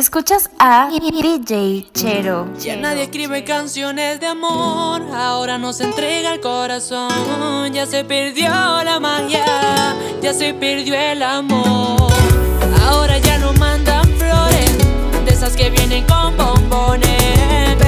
Escuchas a DJ Chero. Ya nadie escribe canciones de amor, ahora nos entrega el corazón. Ya se perdió la magia, ya se perdió el amor. Ahora ya no mandan flores, de esas que vienen con bombones.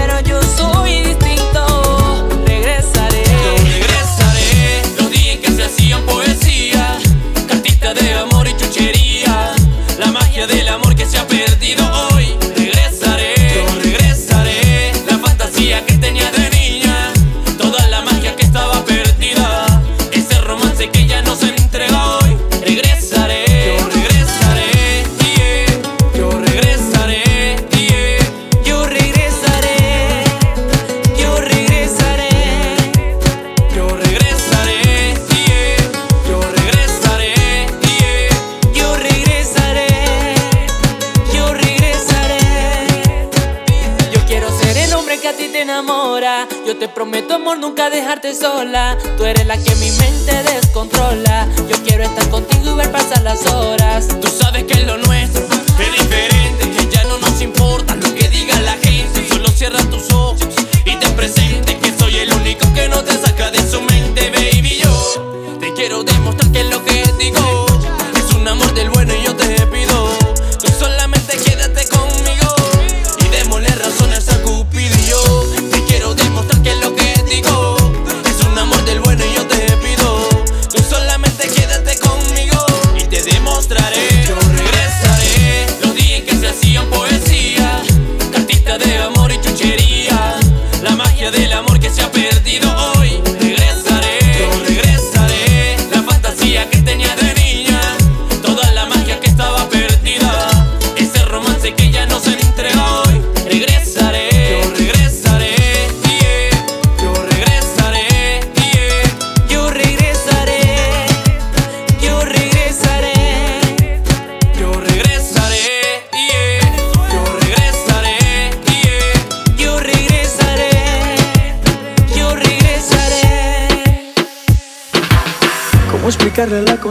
Enamora. Yo te prometo, amor, nunca dejarte sola. Tú eres la que mi mente descontrola. Yo quiero estar contigo y ver pasar las horas. Tú sabes que lo nuestro es diferente, que ya no nos importa lo que diga la gente. Solo cierra tus ojos y te presente que soy el único que no te saca de su mente, baby. Yo te quiero demostrar que lo que digo es un amor del bueno y yo te pido.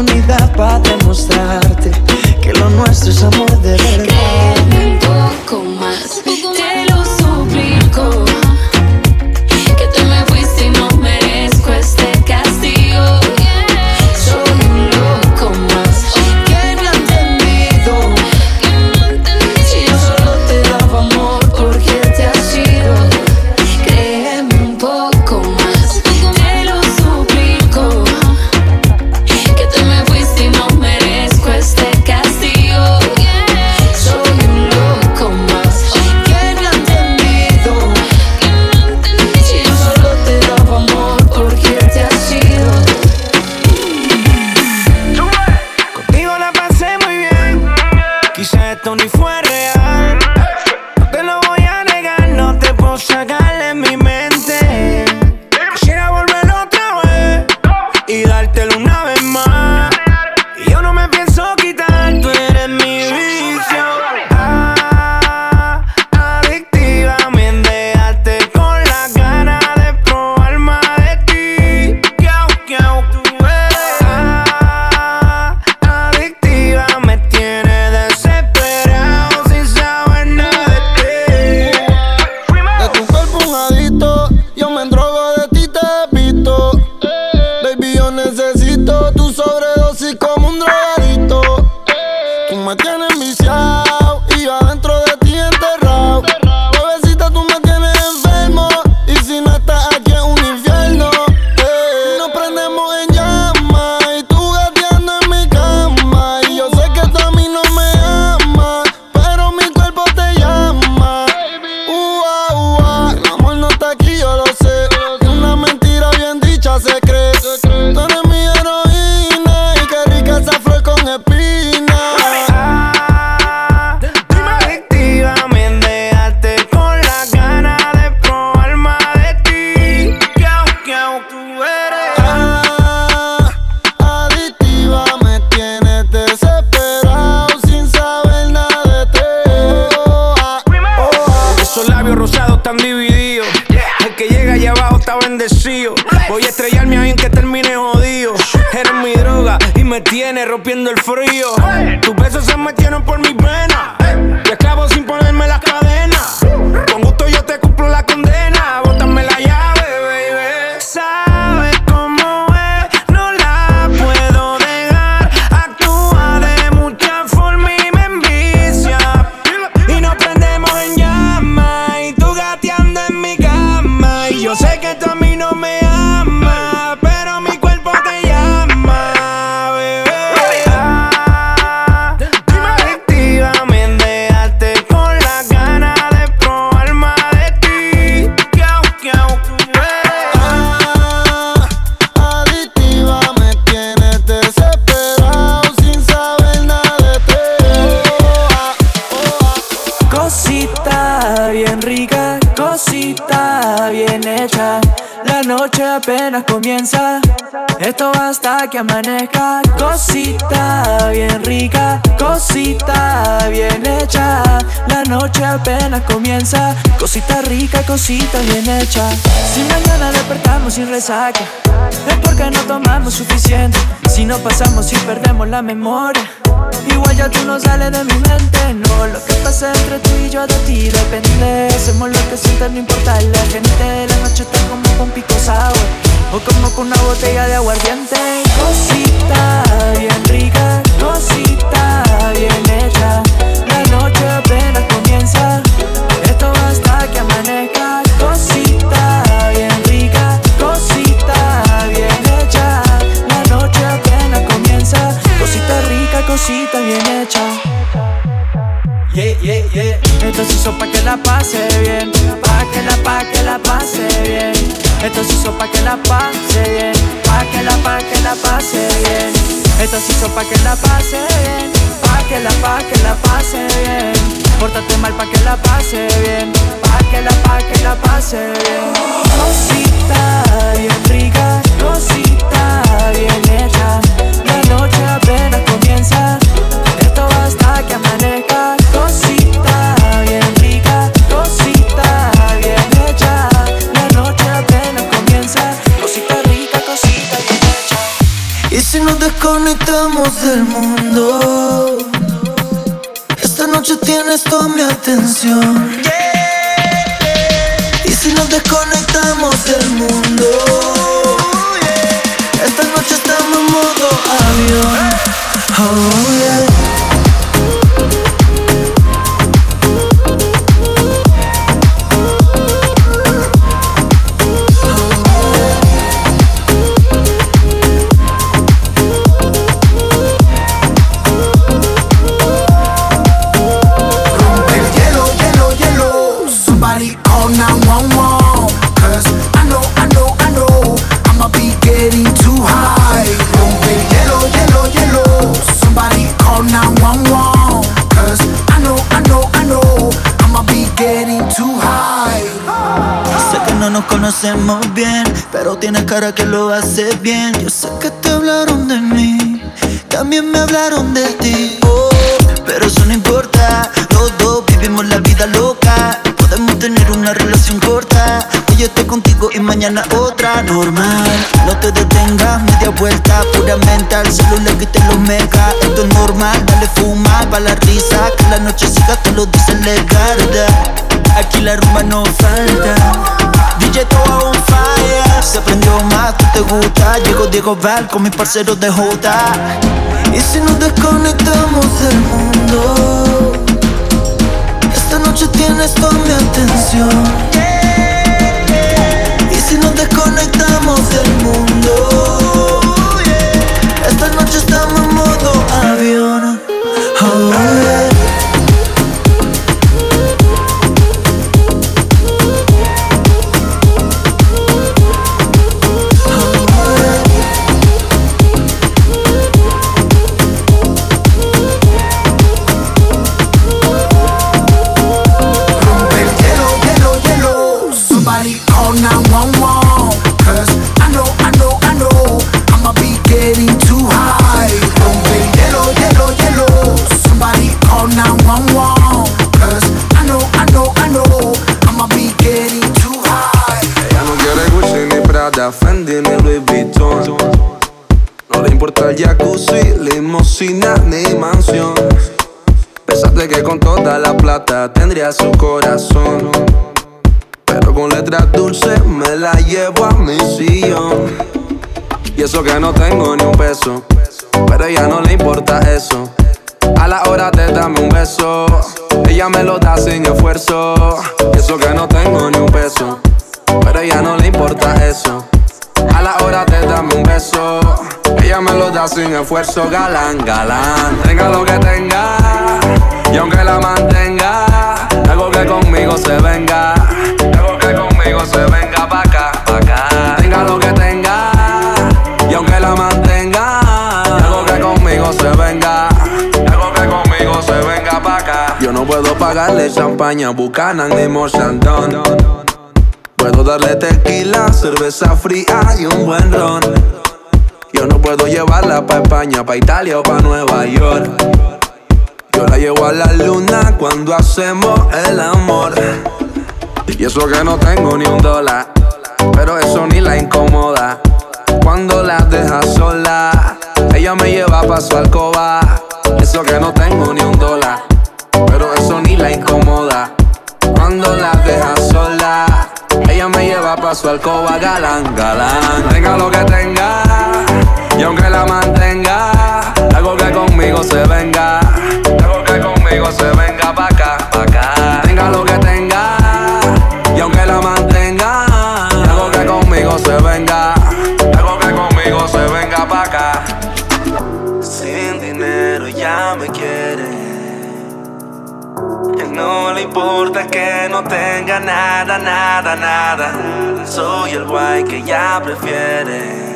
oportunidad para demostrarte que lo nuestro es amor de verdad. Amanezca. Cosita bien rica, cosita bien hecha. La noche apenas comienza, cosita rica, cosita bien hecha. Si mañana despertamos sin resaca, es porque no tomamos suficiente. Si no pasamos y perdemos la memoria. Igual ya tú no sales de mi mente No, lo que pasa entre tú y yo de ti depende Hacemos lo que sientes, no importa la gente La noche está como con pico sour O como con una botella de aguardiente. Cosita bien rica, cosita bien hecha. La noche apenas comienza. Esto va hasta que amanezca. Cosita bien rica, cosita bien hecha. La noche apenas comienza. Cosita rica, cosita bien hecha. Yeah, yeah, yeah Esto se hizo pa' que la pase bien. Pa' que la, pa' que la pase bien. Esto se hizo pa' que la pase bien. Pa' que la, pa' que la pase bien. Esto se hizo pa' que la pase bien. Pa' que la, pa' que la pase bien. Pórtate mal pa' que la pase bien. Pa' que la, pa' que la pase bien. Cosita bien rica Cosita bien hecha desconectamos del mundo, conocemos bien, pero tienes cara que lo haces bien. Yo sé que te hablaron de mí, también me hablaron de ti. Oh, pero eso no importa, los vivimos la vida loca. Podemos tener una relación corta. Hoy estoy contigo y mañana otra. Normal, no te detengas, media vuelta, pura mental. Solo le quité los megas. Esto es normal, dale fuma pa' la risa. Que la noche siga, te lo dice legal. Aquí la rumba no falta. DJ todo on fire. Se prendió más, tú te gusta. Llegó Diego Val con mis parceros de Jota. Y si nos desconectamos del mundo, esta noche tienes toda mi atención. Su corazón. Pero con letras dulces me la llevo a mi sillón. Y eso que no tengo ni un peso. Pero a ella no le importa eso. A la hora de darme un beso, ella me lo da sin esfuerzo. Y eso que no tengo ni un peso. Pero a ella no le importa eso. A la hora de darme un beso, ella me lo da sin esfuerzo, galán, galán. Tenga lo que tenga, y aunque la mantenga, algo que conmigo se venga, algo que conmigo se venga pa' acá, pa' acá. Tenga lo que tenga, y aunque la mantenga, algo que conmigo se venga, algo que conmigo se venga pa' acá. Yo no puedo pagarle champaña, Buchanan ni Morsandón. Puedo darle tequila, cerveza fría y un buen ron. Yo no puedo llevarla pa' España, pa' Italia o pa' Nueva York. Yo la llevo a la luna cuando hacemos el amor. Y eso que no tengo ni un dólar, pero eso ni la incomoda. Cuando la deja sola, ella me lleva pa' su alcoba. Eso que no tengo ni un dólar, pero eso ni la incomoda. Cuando la deja sola, ella me lleva pa' su alcoba galán, galán. Tenga lo que tenga, y aunque la mantenga, algo que conmigo se venga, conmigo se venga pa' acá, pa' acá. Tenga lo que tenga, y aunque la mantenga, algo que conmigo se venga, algo que conmigo se venga pa' acá. Sin dinero ya me quiere. No le importa que no tenga nada, nada, nada. Soy el guay que ella prefiere.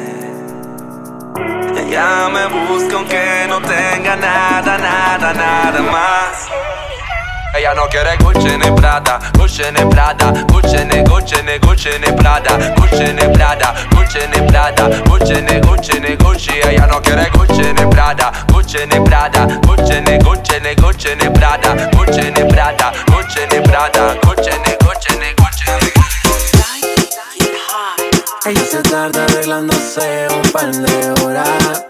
Ella me busca aunque no tenga nada, nada, nada más. Ella no quiere Gucci ni Prada, Gucci ni Prada, Gucci ni Gucci ni Gucci ni Prada, Gucci ni Prada, Gucci ni Prada, Gucci ni Gucci ni Gucci. Ella no quiere Gucci ni Prada, Gucci ni Prada, Gucci ni Gucci ni Gucci ni Prada, Gucci ni Prada, Gucci ni Prada, Gucci ni Gucci ni Gucci Ella se tarda arreglándose un par de horas.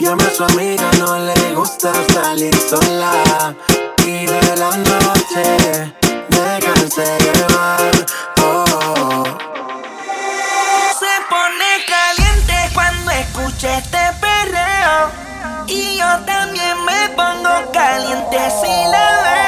Llama a su amiga, no le gusta salir sola. Y de la noche, déjense llevar. Oh. Se pone caliente cuando escucha este perreo. Y yo también me pongo caliente si la veo.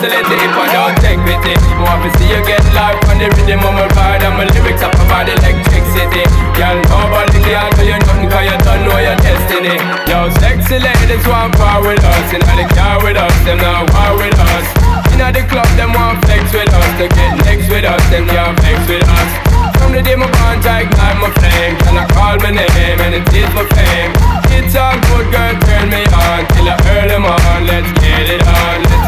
Oscillating If I don't take pity, want to see you get live On the rhythm of my ride and my lyrics up about electricity. Girl, nobody can tell you nothing Cause you don't know your destiny. Yo, sexy ladies want power with us. In the car with us, them not war with us. In the club, them want flex with us. To get next with us, them can't flex with us. From the day my bond I ignite my flame. Can I call my name? And it is my fame. It's all good girl turn me on. Till I earn them Let's get it on. Let's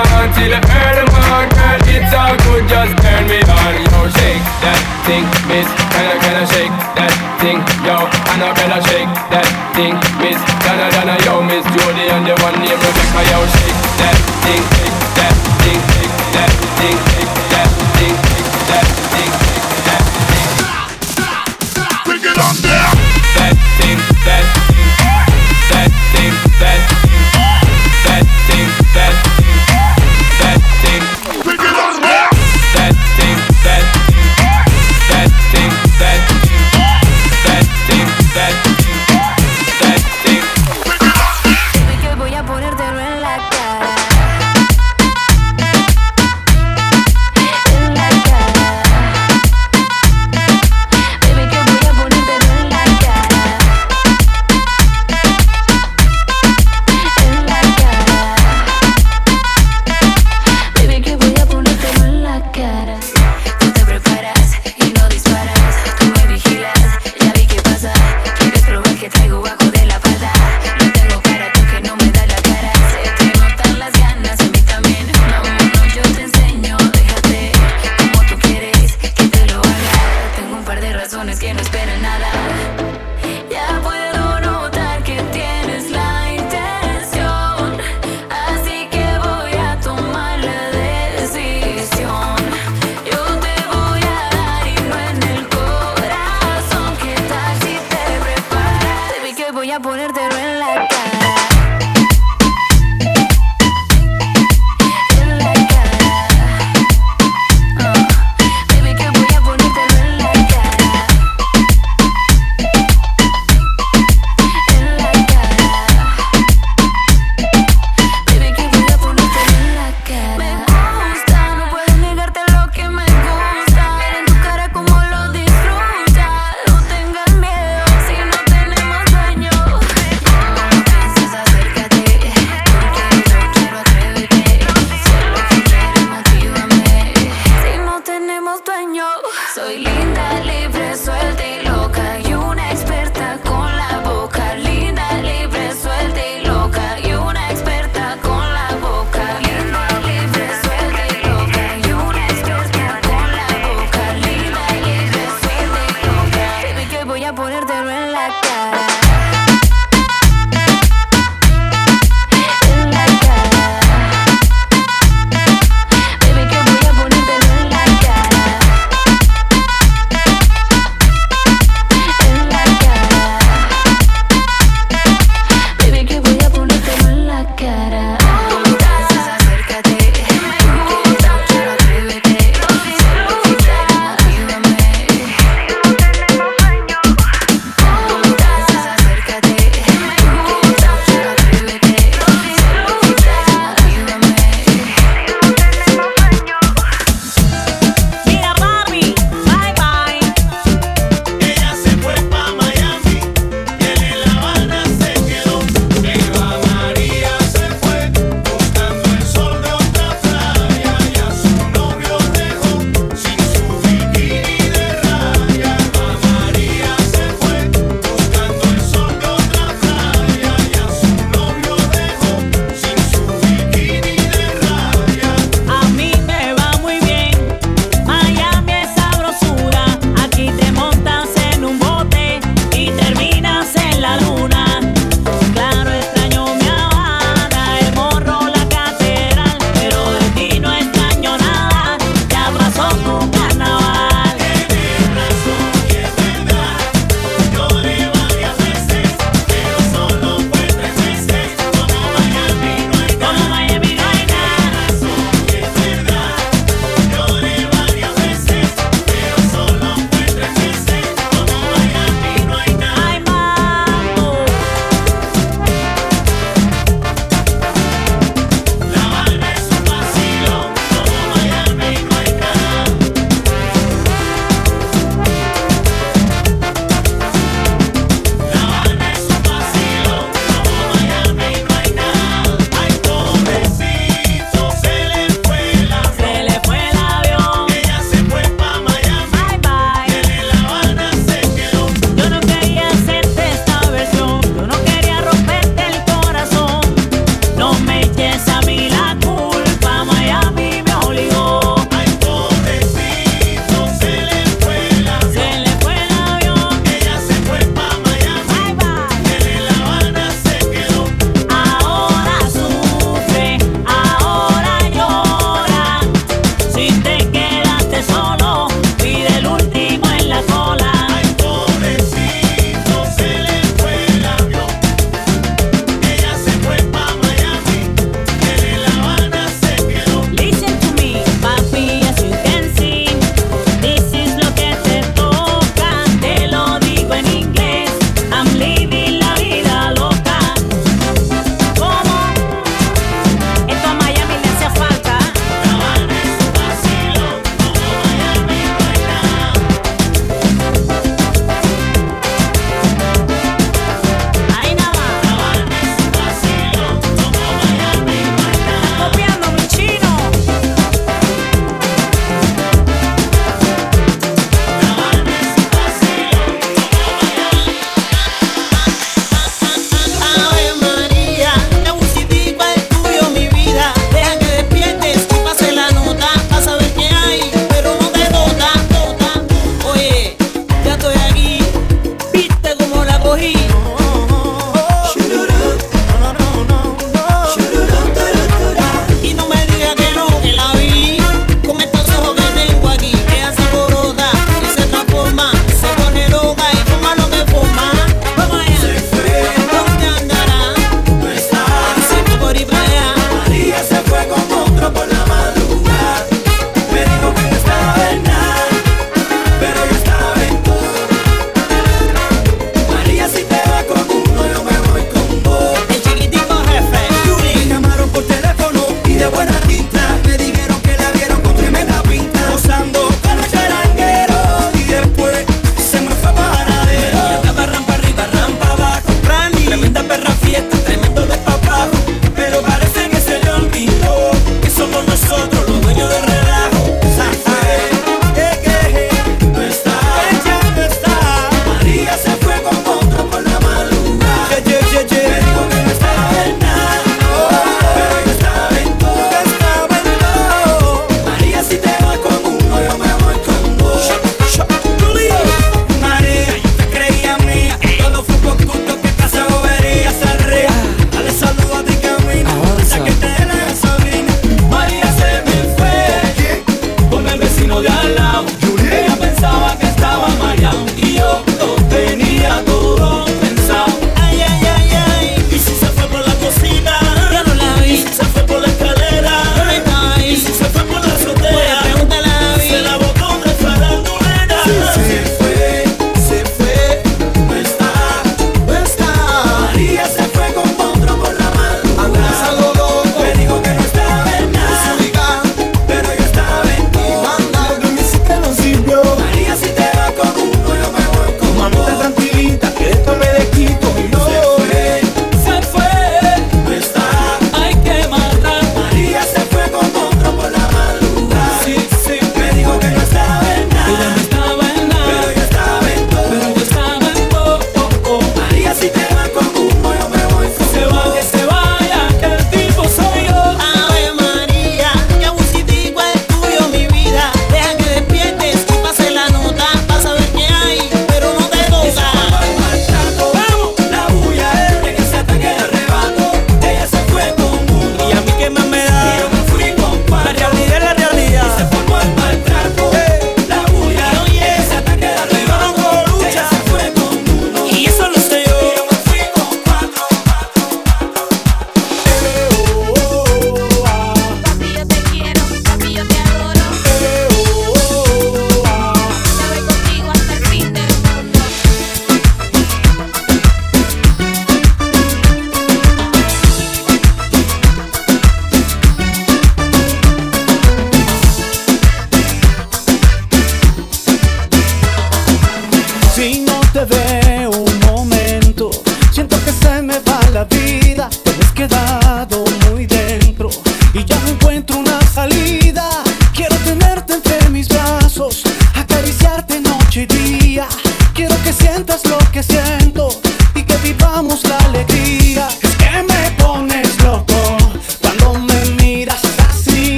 on Till I earn them on Girl it's all good just turn me on. Yo shake that thing miss. Can I can I shake that thing? Yo Annabella shake that thing miss? Donna Donna yo miss. Jody and the one named Rebecca Yo shake that thing shake that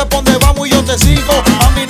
sé por dónde vamos y yo te sigo. A mí